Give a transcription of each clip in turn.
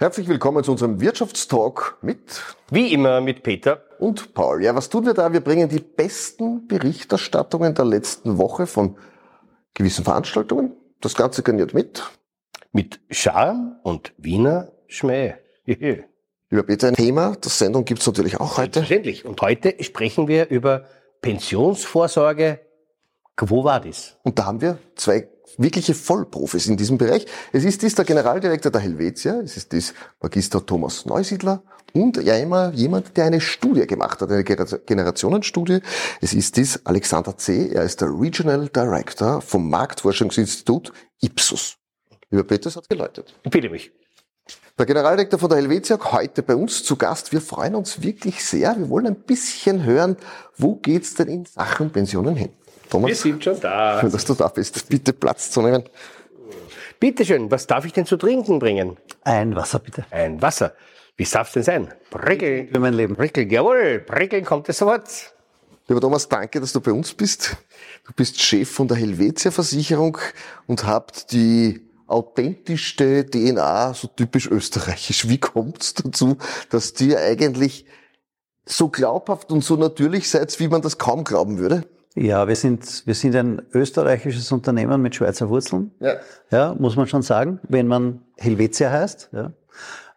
Herzlich willkommen zu unserem Wirtschaftstalk mit Wie immer mit Peter und Paul. Ja, was tun wir da? Wir bringen die besten Berichterstattungen der letzten Woche von gewissen Veranstaltungen. Das Ganze garniert mit. Mit Charme und Wiener Schmäh. Lieber Peter, ein Thema der Sendung gibt's natürlich auch heute. Selbstverständlich. Und heute sprechen wir über Pensionsvorsorge. Quo vadis? Und da haben wir zwei wirkliche Vollprofis in diesem Bereich. Es ist dies der Generaldirektor der Helvetia, es ist dies Magister Thomas Neusiedler und ja immer jemand, der eine Studie gemacht hat, eine Generationenstudie. Es ist dies Alexander C., er ist der Regional Director vom Marktforschungsinstitut Ipsos. Lieber Peter, es hat geläutet. Ich bitte mich. Der Generaldirektor von der Helvetia heute bei uns zu Gast. Wir freuen uns wirklich sehr. Wir wollen ein bisschen hören, wo geht's denn in Sachen Pensionen hin? Thomas, wir sind schon da. Schön, dass du da bist. Bitte Platz zu nehmen. Bitte schön, was darf ich denn zu trinken bringen? Ein Wasser, bitte. Ein Wasser. Wie darf es denn sein? Prickel. Für mein Leben. Prickel, jawohl. Prickeln kommt das Wort. Lieber Thomas, danke, dass du bei uns bist. Du bist Chef von der Helvetia Versicherung und habt die authentischste DNA, so typisch österreichisch. Wie kommt es dazu, dass dir eigentlich so glaubhaft und so natürlich seid, wie man das kaum glauben würde? Ja, wir sind, wir sind ein österreichisches Unternehmen mit Schweizer Wurzeln. Ja. ja muss man schon sagen, wenn man Helvetia heißt. Ja.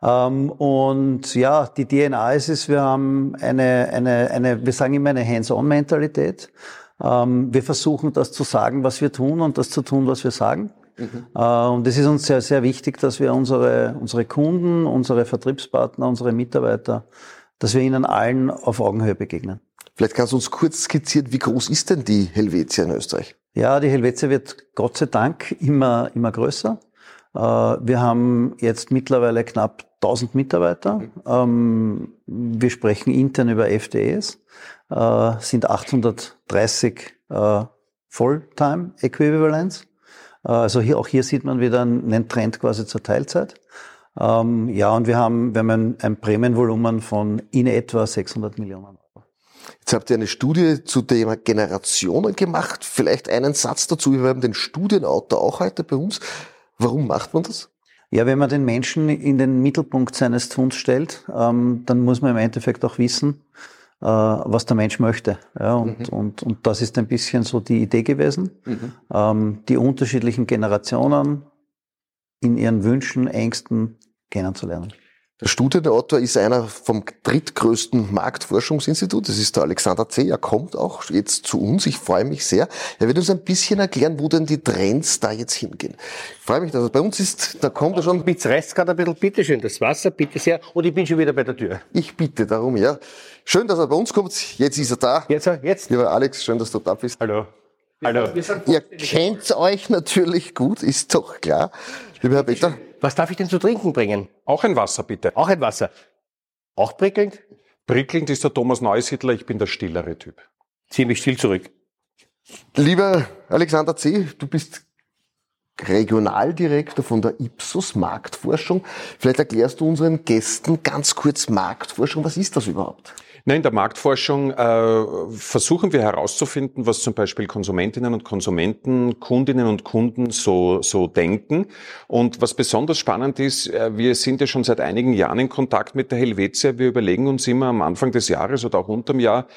Ähm, und ja, die DNA ist es, wir haben eine, eine, eine wir sagen immer eine Hands-on-Mentalität. Ähm, wir versuchen das zu sagen, was wir tun und das zu tun, was wir sagen. Mhm. Äh, und es ist uns sehr, sehr wichtig, dass wir unsere, unsere Kunden, unsere Vertriebspartner, unsere Mitarbeiter, dass wir ihnen allen auf Augenhöhe begegnen. Vielleicht kannst du uns kurz skizzieren, wie groß ist denn die Helvetia in Österreich? Ja, die Helvetia wird Gott sei Dank immer, immer größer. Äh, wir haben jetzt mittlerweile knapp 1000 Mitarbeiter. Ähm, wir sprechen intern über FDEs, äh, sind 830 äh, Fulltime Equivalents. Also hier, auch hier sieht man wieder einen Trend quasi zur Teilzeit. Ähm, ja, und wir haben, wir haben ein, ein Prämienvolumen von in etwa 600 Millionen. Jetzt habt ihr eine Studie zu Thema Generationen gemacht. Vielleicht einen Satz dazu. Wir haben den Studienautor auch heute bei uns. Warum macht man das? Ja, wenn man den Menschen in den Mittelpunkt seines Tuns stellt, ähm, dann muss man im Endeffekt auch wissen, äh, was der Mensch möchte. Ja, und, mhm. und, und das ist ein bisschen so die Idee gewesen, mhm. ähm, die unterschiedlichen Generationen in ihren Wünschen, Ängsten kennenzulernen. Der Studienautor ist einer vom drittgrößten Marktforschungsinstitut. Das ist der Alexander C. Er kommt auch jetzt zu uns. Ich freue mich sehr. Er wird uns ein bisschen erklären, wo denn die Trends da jetzt hingehen. Ich freue mich, dass er bei uns ist. Da kommt er schon. Jetzt reißt gerade ein bisschen. Bitte schön, das Wasser, bitte sehr. Und ich bin schon wieder bei der Tür. Ich bitte darum, ja. Schön, dass er bei uns kommt. Jetzt ist er da. Jetzt, jetzt. Lieber Alex, schön, dass du da bist. Hallo. Hallo. Ihr kennt euch natürlich gut, ist doch klar. Lieber Herr Peter. Was darf ich denn zu trinken bringen? Auch ein Wasser, bitte. Auch ein Wasser. Auch prickelnd? Prickelnd ist der Thomas Neusiedler, ich bin der stillere Typ. Zieh mich still zurück. Lieber Alexander C., du bist Regionaldirektor von der Ipsos Marktforschung. Vielleicht erklärst du unseren Gästen ganz kurz Marktforschung. Was ist das überhaupt? Nein, in der Marktforschung äh, versuchen wir herauszufinden, was zum Beispiel Konsumentinnen und Konsumenten, Kundinnen und Kunden so, so denken. Und was besonders spannend ist, äh, wir sind ja schon seit einigen Jahren in Kontakt mit der Helvetia. Wir überlegen uns immer am Anfang des Jahres oder auch unterm Jahr,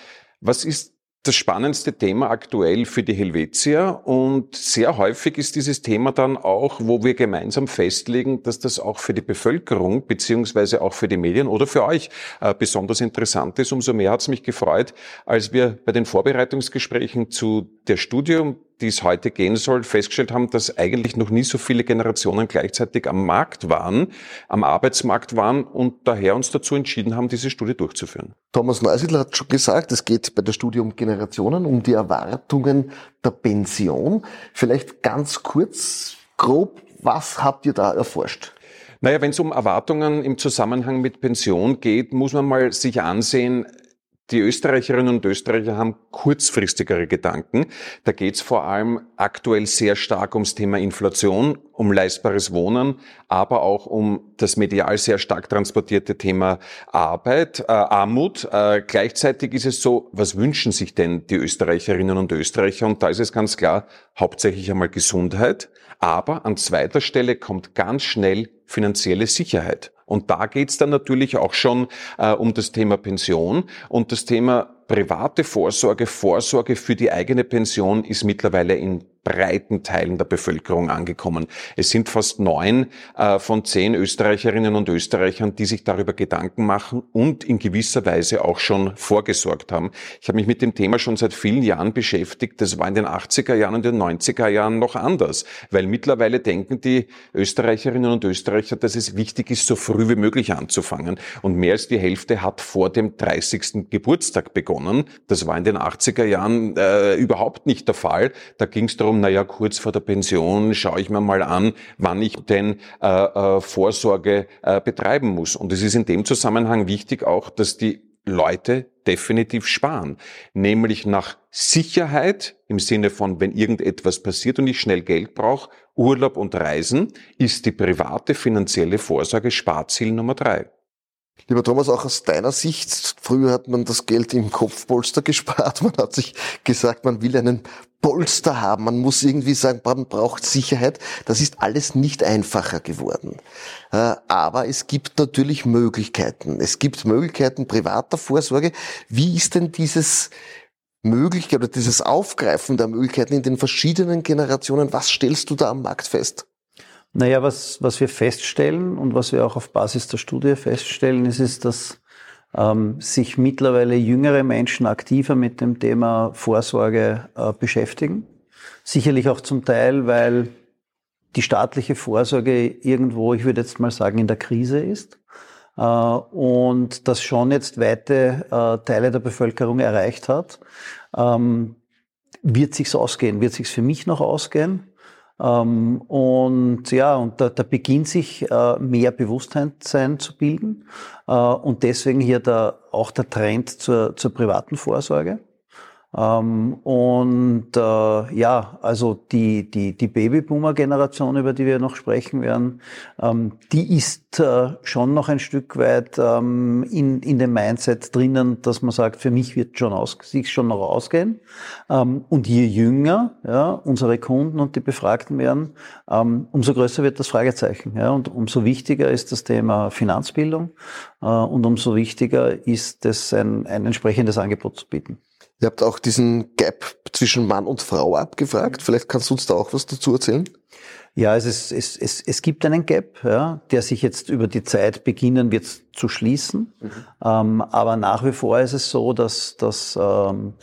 was ist das spannendste Thema aktuell für die Helvetia und sehr häufig ist dieses Thema dann auch, wo wir gemeinsam festlegen, dass das auch für die Bevölkerung beziehungsweise auch für die Medien oder für euch äh, besonders interessant ist. Umso mehr hat es mich gefreut, als wir bei den Vorbereitungsgesprächen zu der Studie, die es heute gehen soll, festgestellt haben, dass eigentlich noch nie so viele Generationen gleichzeitig am Markt waren, am Arbeitsmarkt waren und daher uns dazu entschieden haben, diese Studie durchzuführen. Thomas Neusiedler hat schon gesagt, es geht bei der Studie um Generationen, um die Erwartungen der Pension. Vielleicht ganz kurz, grob, was habt ihr da erforscht? Naja, wenn es um Erwartungen im Zusammenhang mit Pension geht, muss man mal sich ansehen, die Österreicherinnen und Österreicher haben kurzfristigere Gedanken. Da geht es vor allem aktuell sehr stark ums Thema Inflation, um leistbares Wohnen, aber auch um das medial sehr stark transportierte Thema Arbeit, äh, Armut. Äh, gleichzeitig ist es so, was wünschen sich denn die Österreicherinnen und Österreicher? Und da ist es ganz klar, hauptsächlich einmal Gesundheit, aber an zweiter Stelle kommt ganz schnell finanzielle Sicherheit. Und da geht's dann natürlich auch schon äh, um das Thema Pension. Und das Thema private Vorsorge, Vorsorge für die eigene Pension ist mittlerweile in breiten Teilen der Bevölkerung angekommen. Es sind fast neun äh, von zehn Österreicherinnen und Österreichern, die sich darüber Gedanken machen und in gewisser Weise auch schon vorgesorgt haben. Ich habe mich mit dem Thema schon seit vielen Jahren beschäftigt. Das war in den 80er Jahren und den 90er Jahren noch anders, weil mittlerweile denken die Österreicherinnen und Österreicher, dass es wichtig ist, so früh wie möglich anzufangen. Und mehr als die Hälfte hat vor dem 30. Geburtstag begonnen. Das war in den 80er Jahren äh, überhaupt nicht der Fall. Da ging es darum, darum, naja, kurz vor der Pension schaue ich mir mal an, wann ich denn äh, äh, Vorsorge äh, betreiben muss. Und es ist in dem Zusammenhang wichtig auch, dass die Leute definitiv sparen. Nämlich nach Sicherheit im Sinne von, wenn irgendetwas passiert und ich schnell Geld brauche, Urlaub und Reisen, ist die private finanzielle Vorsorge Sparziel Nummer drei. Lieber Thomas, auch aus deiner Sicht, früher hat man das Geld im Kopfpolster gespart, man hat sich gesagt, man will einen Polster haben, man muss irgendwie sagen, man braucht Sicherheit. Das ist alles nicht einfacher geworden. Äh, aber es gibt natürlich Möglichkeiten. Es gibt Möglichkeiten privater Vorsorge. Wie ist denn dieses Möglichkeit oder dieses Aufgreifen der Möglichkeiten in den verschiedenen Generationen, was stellst du da am Markt fest? Naja, was, was wir feststellen und was wir auch auf Basis der Studie feststellen, ist, ist dass ähm, sich mittlerweile jüngere Menschen aktiver mit dem Thema Vorsorge äh, beschäftigen. Sicherlich auch zum Teil, weil die staatliche Vorsorge irgendwo, ich würde jetzt mal sagen, in der Krise ist. Äh, und das schon jetzt weite äh, Teile der Bevölkerung erreicht hat. Ähm, wird sich's ausgehen? Wird sich's für mich noch ausgehen? Ähm, und ja, und da, da beginnt sich äh, mehr Bewusstsein zu bilden. Äh, und deswegen hier der, auch der Trend zur, zur privaten Vorsorge. Ähm, und äh, ja, also die, die, die Babyboomer-Generation, über die wir noch sprechen werden, ähm, die ist äh, schon noch ein Stück weit ähm, in, in dem Mindset drinnen, dass man sagt, für mich wird schon aus, sich schon noch ausgehen. Ähm, und je jünger ja, unsere Kunden und die Befragten werden, ähm, umso größer wird das Fragezeichen. Ja, und umso wichtiger ist das Thema Finanzbildung äh, und umso wichtiger ist es, ein, ein entsprechendes Angebot zu bieten. Ihr habt auch diesen Gap zwischen Mann und Frau abgefragt. Vielleicht kannst du uns da auch was dazu erzählen? Ja, es, ist, es, es, es gibt einen Gap, ja, der sich jetzt über die Zeit beginnen wird zu schließen. Mhm. Ähm, aber nach wie vor ist es so, dass, dass, ähm,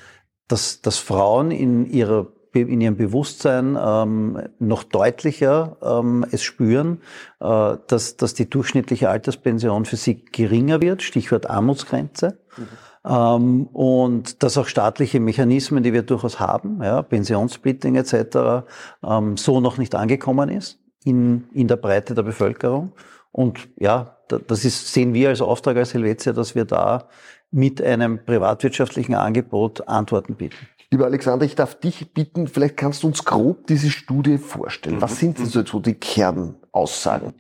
dass, dass Frauen in ihrer in ihrem Bewusstsein ähm, noch deutlicher ähm, es spüren, äh, dass, dass die durchschnittliche Alterspension für sie geringer wird, Stichwort Armutsgrenze. Mhm. Ähm, und dass auch staatliche Mechanismen, die wir durchaus haben, ja, Pensionssplitting etc., ähm, so noch nicht angekommen ist in, in der Breite der Bevölkerung. Und ja, das ist, sehen wir als Auftrag als Helvetia, dass wir da mit einem privatwirtschaftlichen Angebot Antworten bieten. Lieber Alexander, ich darf dich bitten, vielleicht kannst du uns grob diese Studie vorstellen. Was sind denn so die Kernaussagen?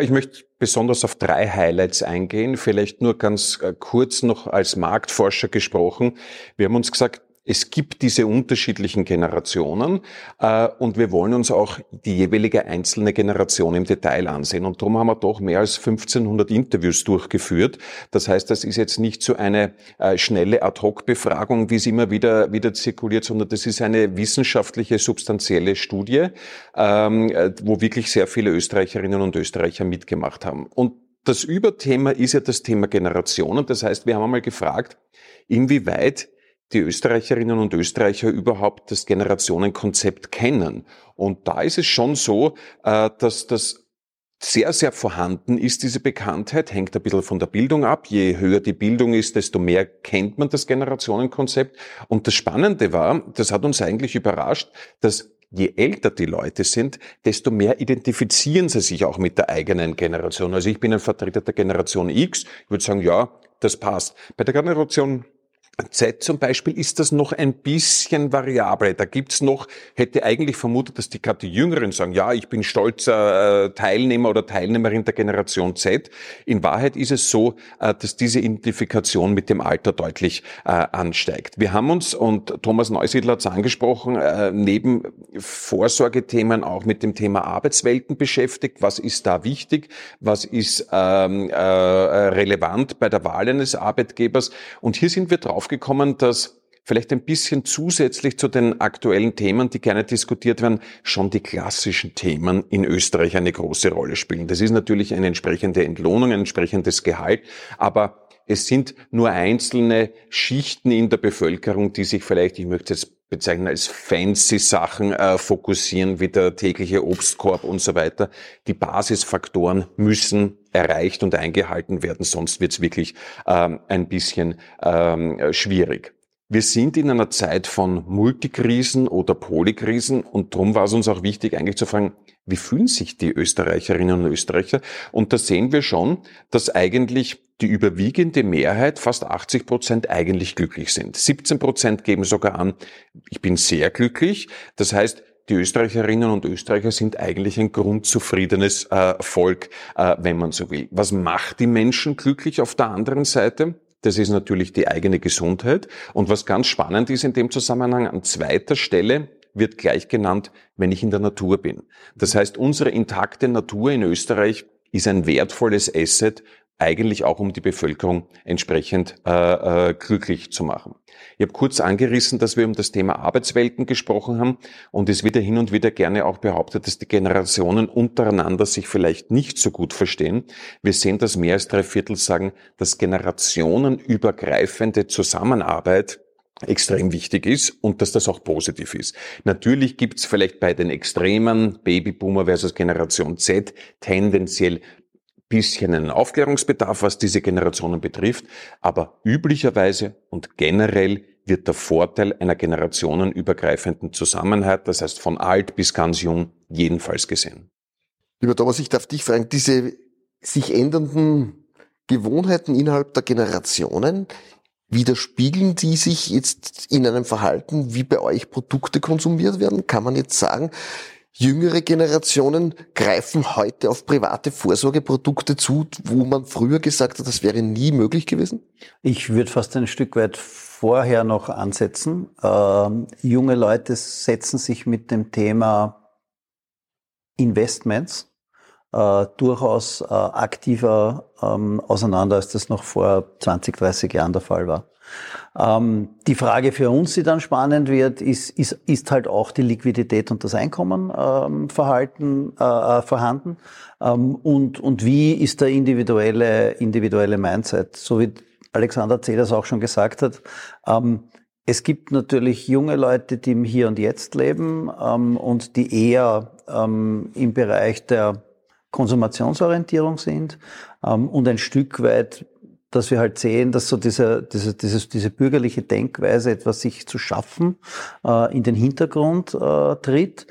Ich möchte besonders auf drei Highlights eingehen. Vielleicht nur ganz äh, kurz noch als Marktforscher gesprochen. Wir haben uns gesagt, es gibt diese unterschiedlichen Generationen äh, und wir wollen uns auch die jeweilige einzelne Generation im Detail ansehen. Und darum haben wir doch mehr als 1500 Interviews durchgeführt. Das heißt, das ist jetzt nicht so eine äh, schnelle Ad-Hoc-Befragung, wie es immer wieder, wieder zirkuliert, sondern das ist eine wissenschaftliche, substanzielle Studie, ähm, äh, wo wirklich sehr viele Österreicherinnen und Österreicher mitgemacht haben. Und das Überthema ist ja das Thema Generationen. Das heißt, wir haben einmal gefragt, inwieweit die Österreicherinnen und Österreicher überhaupt das Generationenkonzept kennen. Und da ist es schon so, äh, dass das sehr, sehr vorhanden ist, diese Bekanntheit, hängt ein bisschen von der Bildung ab. Je höher die Bildung ist, desto mehr kennt man das Generationenkonzept. Und das Spannende war, das hat uns eigentlich überrascht, dass je älter die Leute sind, desto mehr identifizieren sie sich auch mit der eigenen Generation. Also ich bin ein Vertreter der Generation X. Ich würde sagen, ja, das passt. Bei der Generation Z zum Beispiel ist das noch ein bisschen variabel. Da gibt's noch, hätte eigentlich vermutet, dass die gerade die Jüngeren sagen, ja, ich bin stolzer äh, Teilnehmer oder Teilnehmerin der Generation Z. In Wahrheit ist es so, äh, dass diese Identifikation mit dem Alter deutlich äh, ansteigt. Wir haben uns, und Thomas Neusiedler hat es angesprochen, neben Vorsorgethemen auch mit dem Thema Arbeitswelten beschäftigt. Was ist da wichtig? Was ist ähm, relevant bei der Wahl eines Arbeitgebers? Und hier sind wir drauf draufgekommen, dass vielleicht ein bisschen zusätzlich zu den aktuellen Themen, die gerne diskutiert werden, schon die klassischen Themen in Österreich eine große Rolle spielen. Das ist natürlich eine entsprechende Entlohnung, ein entsprechendes Gehalt, aber es sind nur einzelne Schichten in der Bevölkerung, die sich vielleicht, ich möchte jetzt bezeichnen als fancy Sachen äh, fokussieren, wie der tägliche Obstkorb und so weiter. Die Basisfaktoren müssen erreicht und eingehalten werden, sonst wird es wirklich ähm, ein bisschen ähm, schwierig. Wir sind in einer Zeit von Multikrisen oder Polykrisen und darum war es uns auch wichtig, eigentlich zu fragen, wie fühlen sich die Österreicherinnen und Österreicher? Und da sehen wir schon, dass eigentlich die überwiegende Mehrheit, fast 80 Prozent, eigentlich glücklich sind. 17 Prozent geben sogar an, ich bin sehr glücklich. Das heißt, die Österreicherinnen und Österreicher sind eigentlich ein grundzufriedenes äh, Volk, äh, wenn man so will. Was macht die Menschen glücklich auf der anderen Seite? Das ist natürlich die eigene Gesundheit. Und was ganz spannend ist in dem Zusammenhang, an zweiter Stelle wird gleich genannt, wenn ich in der Natur bin. Das heißt, unsere intakte Natur in Österreich ist ein wertvolles Asset, eigentlich auch um die Bevölkerung entsprechend äh, äh, glücklich zu machen. Ich habe kurz angerissen, dass wir um das Thema Arbeitswelten gesprochen haben und es wird ja hin und wieder gerne auch behauptet, dass die Generationen untereinander sich vielleicht nicht so gut verstehen. Wir sehen, dass mehr als drei Viertel sagen, dass generationenübergreifende Zusammenarbeit extrem wichtig ist und dass das auch positiv ist. Natürlich gibt es vielleicht bei den Extremen, Babyboomer versus Generation Z, tendenziell bisschen einen Aufklärungsbedarf, was diese Generationen betrifft, aber üblicherweise und generell wird der Vorteil einer generationenübergreifenden Zusammenhalt, das heißt von alt bis ganz jung, jedenfalls gesehen. Lieber Thomas, ich darf dich fragen, diese sich ändernden Gewohnheiten innerhalb der Generationen, widerspiegeln die sich jetzt in einem Verhalten, wie bei euch Produkte konsumiert werden? Kann man jetzt sagen, Jüngere Generationen greifen heute auf private Vorsorgeprodukte zu, wo man früher gesagt hat, das wäre nie möglich gewesen? Ich würde fast ein Stück weit vorher noch ansetzen. Ähm, junge Leute setzen sich mit dem Thema Investments äh, durchaus äh, aktiver ähm, auseinander, als das noch vor 20, 30 Jahren der Fall war. Ähm, die Frage für uns, die dann spannend wird, ist, ist, ist halt auch die Liquidität und das Einkommen ähm, verhalten, äh, äh, vorhanden. Ähm, und, und wie ist der individuelle, individuelle Mindset, so wie Alexander Zeders auch schon gesagt hat. Ähm, es gibt natürlich junge Leute, die im Hier und Jetzt leben ähm, und die eher ähm, im Bereich der Konsumationsorientierung sind ähm, und ein Stück weit dass wir halt sehen, dass so diese, diese, diese, diese bürgerliche Denkweise, etwas sich zu schaffen, äh, in den Hintergrund äh, tritt.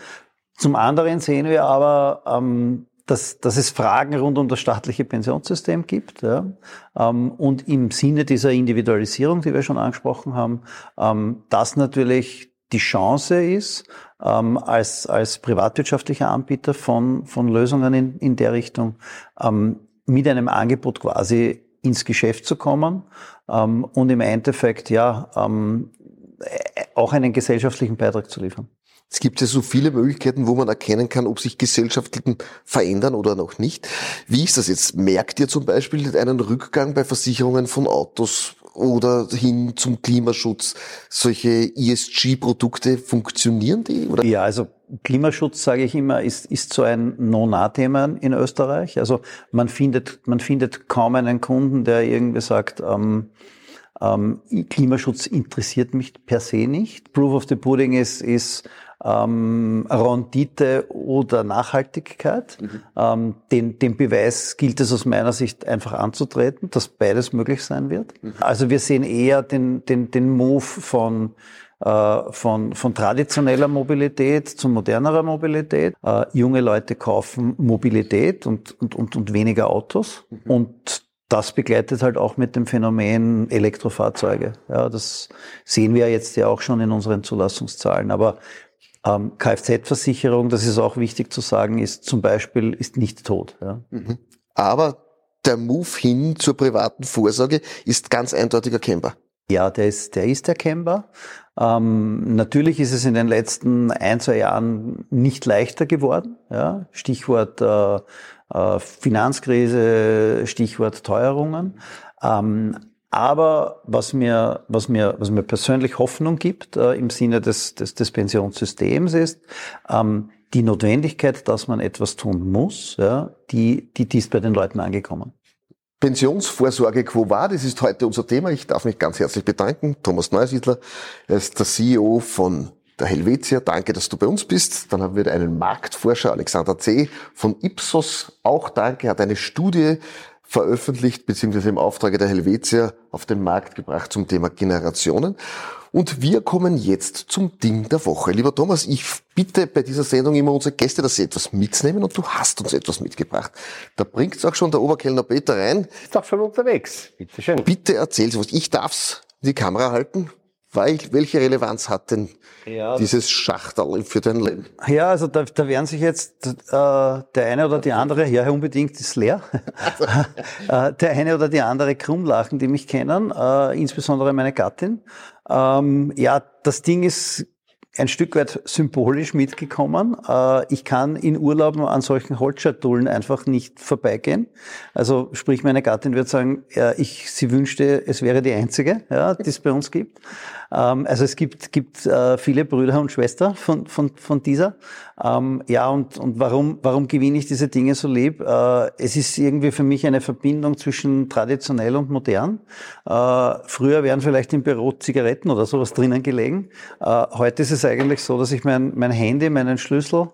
Zum anderen sehen wir aber, ähm, dass, dass es Fragen rund um das staatliche Pensionssystem gibt. Ja? Ähm, und im Sinne dieser Individualisierung, die wir schon angesprochen haben, ähm, das natürlich die Chance ist, ähm, als, als privatwirtschaftlicher Anbieter von, von Lösungen in, in der Richtung ähm, mit einem Angebot quasi ins Geschäft zu kommen ähm, und im Endeffekt ja ähm, auch einen gesellschaftlichen Beitrag zu liefern. Es gibt ja so viele Möglichkeiten, wo man erkennen kann, ob sich Gesellschaften verändern oder noch nicht. Wie ist das jetzt? Merkt ihr zum Beispiel einen Rückgang bei Versicherungen von Autos oder hin zum Klimaschutz? Solche ESG-Produkte, funktionieren die? Oder? Ja, also Klimaschutz, sage ich immer, ist, ist so ein No-Nah-Thema in Österreich. Also man findet, man findet kaum einen Kunden, der irgendwie sagt, ähm, ähm, Klimaschutz interessiert mich per se nicht. Proof of the Pudding ist, ist ähm, Rendite oder Nachhaltigkeit. Mhm. Ähm, den, den Beweis gilt es aus meiner Sicht einfach anzutreten, dass beides möglich sein wird. Mhm. Also wir sehen eher den, den, den Move von von, von traditioneller Mobilität zu modernerer Mobilität. Äh, junge Leute kaufen Mobilität und, und, und, und weniger Autos. Mhm. Und das begleitet halt auch mit dem Phänomen Elektrofahrzeuge. Ja, das sehen wir jetzt ja auch schon in unseren Zulassungszahlen. Aber ähm, Kfz-Versicherung, das ist auch wichtig zu sagen, ist zum Beispiel ist nicht tot. Ja. Mhm. Aber der Move hin zur privaten Vorsorge ist ganz eindeutig erkennbar. Ja, der ist, der ist erkennbar. Ähm, natürlich ist es in den letzten ein, zwei Jahren nicht leichter geworden. Ja? Stichwort äh, äh, Finanzkrise, Stichwort Teuerungen. Ähm, aber was mir, was mir, was mir persönlich Hoffnung gibt äh, im Sinne des, des, des Pensionssystems ist, ähm, die Notwendigkeit, dass man etwas tun muss, ja, die, die, die ist bei den Leuten angekommen. Pensionsvorsorge Quo war, das ist heute unser Thema. Ich darf mich ganz herzlich bedanken. Thomas Neusiedler, er ist der CEO von der Helvetia. Danke, dass du bei uns bist. Dann haben wir einen Marktforscher, Alexander C. von Ipsos. Auch danke, hat eine Studie veröffentlicht, beziehungsweise im Auftrage der Helvetia auf den Markt gebracht zum Thema Generationen. Und wir kommen jetzt zum Ding der Woche. Lieber Thomas, ich bitte bei dieser Sendung immer unsere Gäste, dass sie etwas mitnehmen und du hast uns etwas mitgebracht. Da bringt's auch schon der Oberkellner Peter rein. Ist doch schon unterwegs. Bitte schön. Bitte erzähl was. Ich darf's in die Kamera halten. Weil, welche Relevanz hat denn ja, dieses Schachtel für dein Leben? Ja, also da, da werden sich jetzt äh, der eine oder die andere, ja unbedingt ist leer, äh, der eine oder die andere krumm lachen, die mich kennen, äh, insbesondere meine Gattin. Ähm, ja, das Ding ist ein Stück weit symbolisch mitgekommen. Äh, ich kann in Urlauben an solchen Holzschatullen einfach nicht vorbeigehen. Also sprich, meine Gattin wird sagen, ich, sie wünschte, es wäre die einzige, ja, die es bei uns gibt. Ähm, also es gibt, gibt äh, viele Brüder und Schwestern von, von, von dieser. Ähm, ja, und, und warum, warum gewinne ich diese Dinge so lieb? Äh, es ist irgendwie für mich eine Verbindung zwischen traditionell und modern. Äh, früher wären vielleicht im Büro Zigaretten oder sowas drinnen gelegen. Äh, heute ist es eigentlich so, dass ich mein, mein Handy, meinen Schlüssel,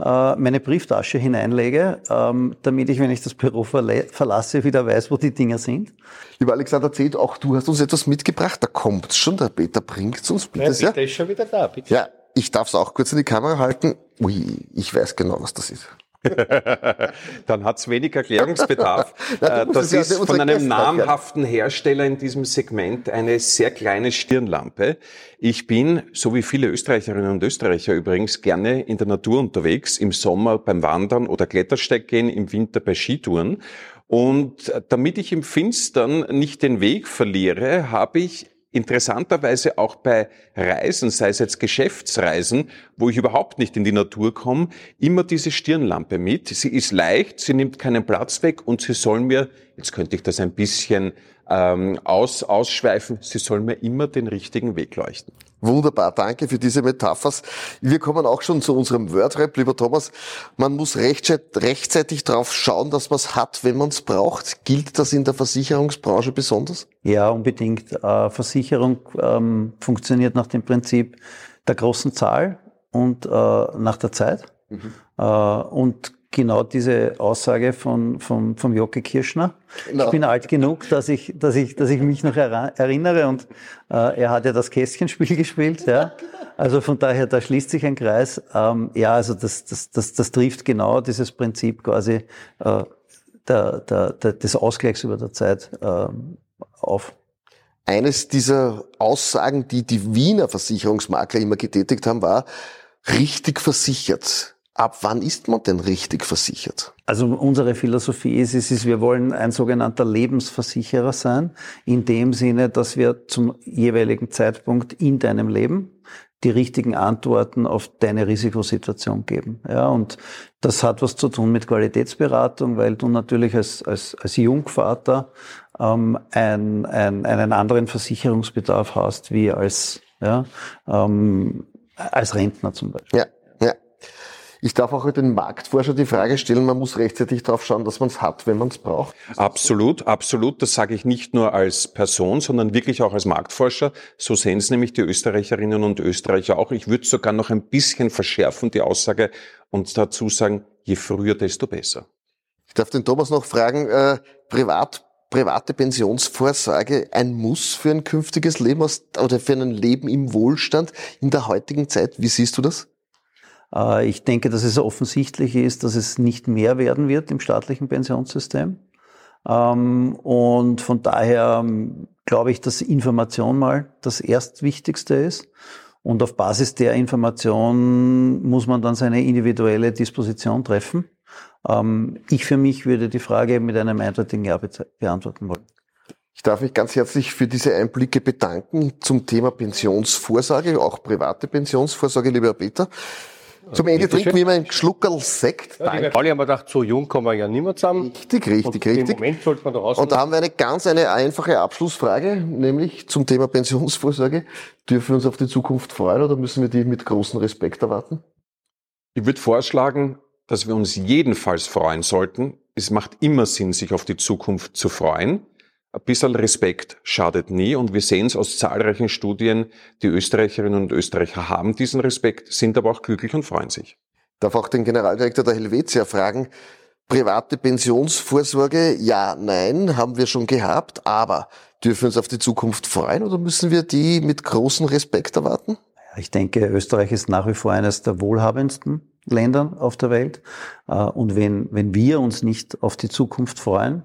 äh, meine Brieftasche hineinlege, ähm, damit ich, wenn ich das Büro verlasse, wieder weiß, wo die Dinger sind. Lieber Alexander Zed, auch du hast uns etwas mitgebracht. Da kommt's schon, der Peter bringt's uns. Bitte ja, sehr. ist schon wieder da, bitte. Ja, ich darf es auch kurz in die Kamera halten. Ui, ich weiß genau, was das ist. Dann hat es wenig Erklärungsbedarf. ja, äh, das ist von einem namhaften Hersteller in diesem Segment eine sehr kleine Stirnlampe. Ich bin, so wie viele Österreicherinnen und Österreicher übrigens, gerne in der Natur unterwegs, im Sommer beim Wandern oder Klettersteig im Winter bei Skitouren. Und damit ich im Finstern nicht den Weg verliere, habe ich interessanterweise auch bei Reisen, sei es jetzt Geschäftsreisen, wo ich überhaupt nicht in die Natur komme, immer diese Stirnlampe mit. Sie ist leicht, sie nimmt keinen Platz weg und sie soll mir, jetzt könnte ich das ein bisschen ähm, aus, ausschweifen, sie soll mir immer den richtigen Weg leuchten. Wunderbar, danke für diese Metaphers. Wir kommen auch schon zu unserem Wordrap, lieber Thomas. Man muss rechtzeitig darauf schauen, dass man es hat, wenn man es braucht. Gilt das in der Versicherungsbranche besonders? Ja, unbedingt. Äh, Versicherung ähm, funktioniert nach dem Prinzip der großen Zahl und äh, nach der Zeit. Mhm. Äh, und genau diese Aussage von, von, vom Jocke Kirschner. Genau. Ich bin alt genug, dass ich, dass ich, dass ich mich noch erinnere und äh, er hat ja das Kästchenspiel gespielt. Ja. Also von daher, da schließt sich ein Kreis. Ähm, ja, also das, das, das, das trifft genau dieses Prinzip quasi äh, der, der, der, des Ausgleichs über der Zeit äh, auf. Eines dieser Aussagen, die die Wiener Versicherungsmakler immer getätigt haben, war, richtig versichert Ab wann ist man denn richtig versichert? Also unsere Philosophie ist, es ist, wir wollen ein sogenannter Lebensversicherer sein, in dem Sinne, dass wir zum jeweiligen Zeitpunkt in deinem Leben die richtigen Antworten auf deine Risikosituation geben. Ja, und das hat was zu tun mit Qualitätsberatung, weil du natürlich als, als, als Jungvater ähm, ein, ein, einen anderen Versicherungsbedarf hast wie als, ja, ähm, als Rentner zum Beispiel. Ja. Ich darf auch den Marktforscher die Frage stellen, man muss rechtzeitig darauf schauen, dass man es hat, wenn man es braucht. Absolut, absolut. Das sage ich nicht nur als Person, sondern wirklich auch als Marktforscher. So sehen es nämlich die Österreicherinnen und Österreicher auch. Ich würde sogar noch ein bisschen verschärfen, die Aussage, und dazu sagen, je früher, desto besser. Ich darf den Thomas noch fragen, äh, privat private Pensionsvorsorge ein Muss für ein künftiges Leben oder für ein Leben im Wohlstand in der heutigen Zeit? Wie siehst du das? Äh, ich denke, dass es offensichtlich ist, dass es nicht mehr werden wird im staatlichen Pensionssystem. Ähm, und von daher ähm, glaube ich, dass Information mal das Erstwichtigste ist. Und auf Basis der Information muss man dann seine individuelle Disposition treffen. Ähm, ich für mich würde die Frage mit einem eindeutigen Ja beantworten wollen. Ich darf mich ganz herzlich für diese Einblicke bedanken zum Thema Pensionsvorsorge, auch private Pensionsvorsorge, lieber Peter. Zum Ende trinken wir immer einen Schluckerl Sekt. Ja, die Pauli haben wir gedacht, so jung kommen wir ja nicht mehr zusammen. Richtig, richtig, Und richtig. Im Moment sollte man da raus. Und da haben wir eine ganz eine einfache Abschlussfrage, nämlich zum Thema Pensionsvorsorge. Dürfen wir uns auf die Zukunft freuen oder müssen wir die mit großem Respekt erwarten? Ich würde vorschlagen, dass wir uns jedenfalls freuen sollten. Es macht immer Sinn, sich auf die Zukunft zu freuen. Ein bisschen Respekt schadet nie und wir sehen es aus zahlreichen Studien, die Österreicherinnen und Österreicher haben diesen Respekt, sind aber auch glücklich und freuen sich. Darf auch den Generaldirektor der Helvetia fragen, private Pensionsvorsorge, ja, nein, haben wir schon gehabt, aber dürfen wir uns auf die Zukunft freuen oder müssen wir die mit großem Respekt erwarten? Ich denke, Österreich ist nach wie vor eines der wohlhabendsten Länder auf der Welt. Äh, und wenn, wenn wir uns nicht auf die Zukunft freuen,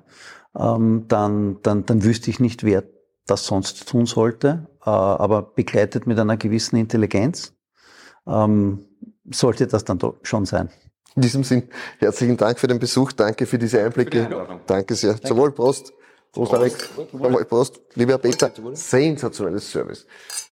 ähm, dann, dann, dann wüsste ich nicht, wer das sonst tun sollte. Äh, aber begleitet mit einer gewissen Intelligenz ähm, sollte das dann doch schon sein. In diesem Sinn, herzlichen Dank für den Besuch, danke für diese Einblicke. danke sehr. Danke. Zum Wohl, Prost. Prost, Alex. Prost. Prost. Lieber Peter, sensationelles Service.